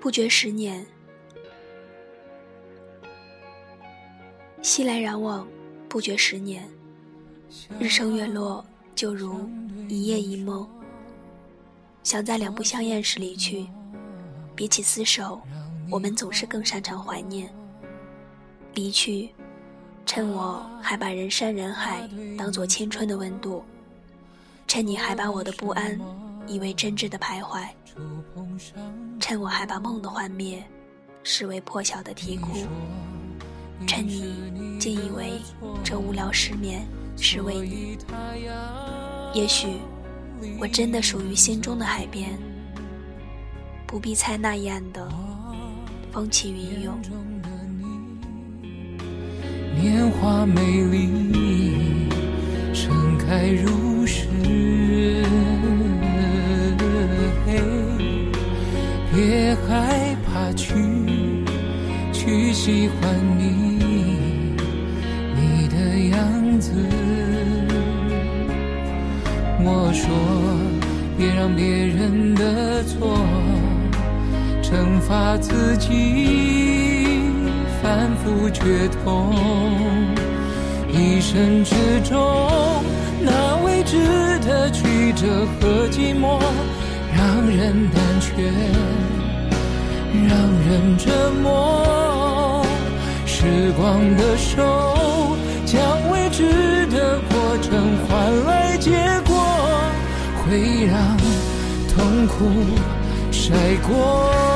不觉十年，熙来攘往，不觉十年。日升月落，就如一夜一梦。想在两不相厌时离去，比起厮守，我们总是更擅长怀念。离去，趁我还把人山人海当作青春的温度，趁你还把我的不安以为真挚的徘徊，趁我还把梦的幻灭视为破晓的啼哭，趁你竟以为这无聊失眠是为你。也许，我真的属于心中的海边，不必猜那一岸的风起云涌。年华美丽，盛开如害怕去，去喜欢你，你的样子。我说，别让别人的错惩罚自己。反复觉痛，一生之中，那未知的曲折和寂寞，让人胆怯，让人折磨。时光的手，将未知的过程换来结果，会让痛苦晒过。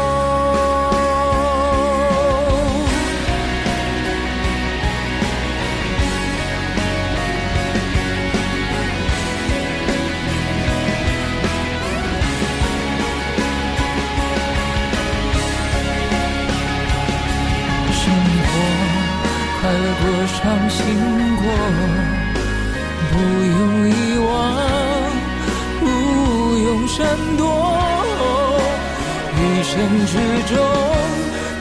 伤心过，不用遗忘，不用闪躲。一生之中，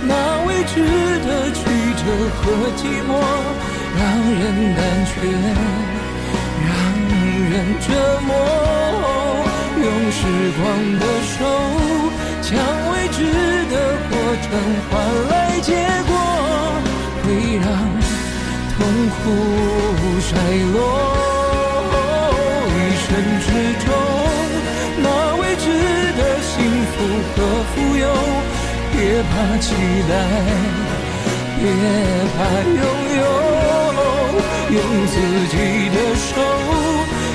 那未知的曲折和寂寞，让人胆怯，让人折磨。用时光的手，将未知的过程换来结果，会让。痛苦筛落，一生之中，那未知的幸福和富有，别怕期待，别怕拥有，用自己的手，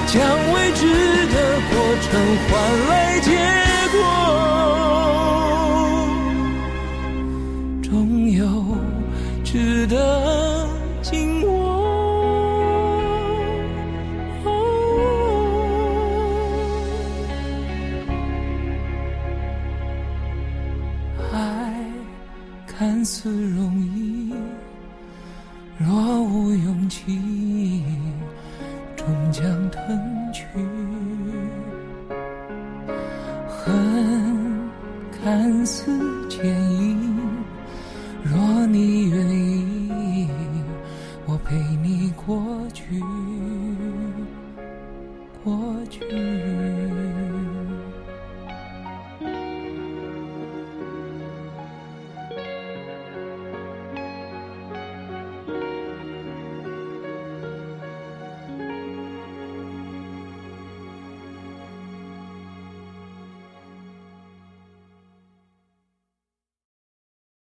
将未知的过程换来结果，看似容易，若无勇气，终将吞去。恨看似坚硬，若你愿意，我陪你过去，过去。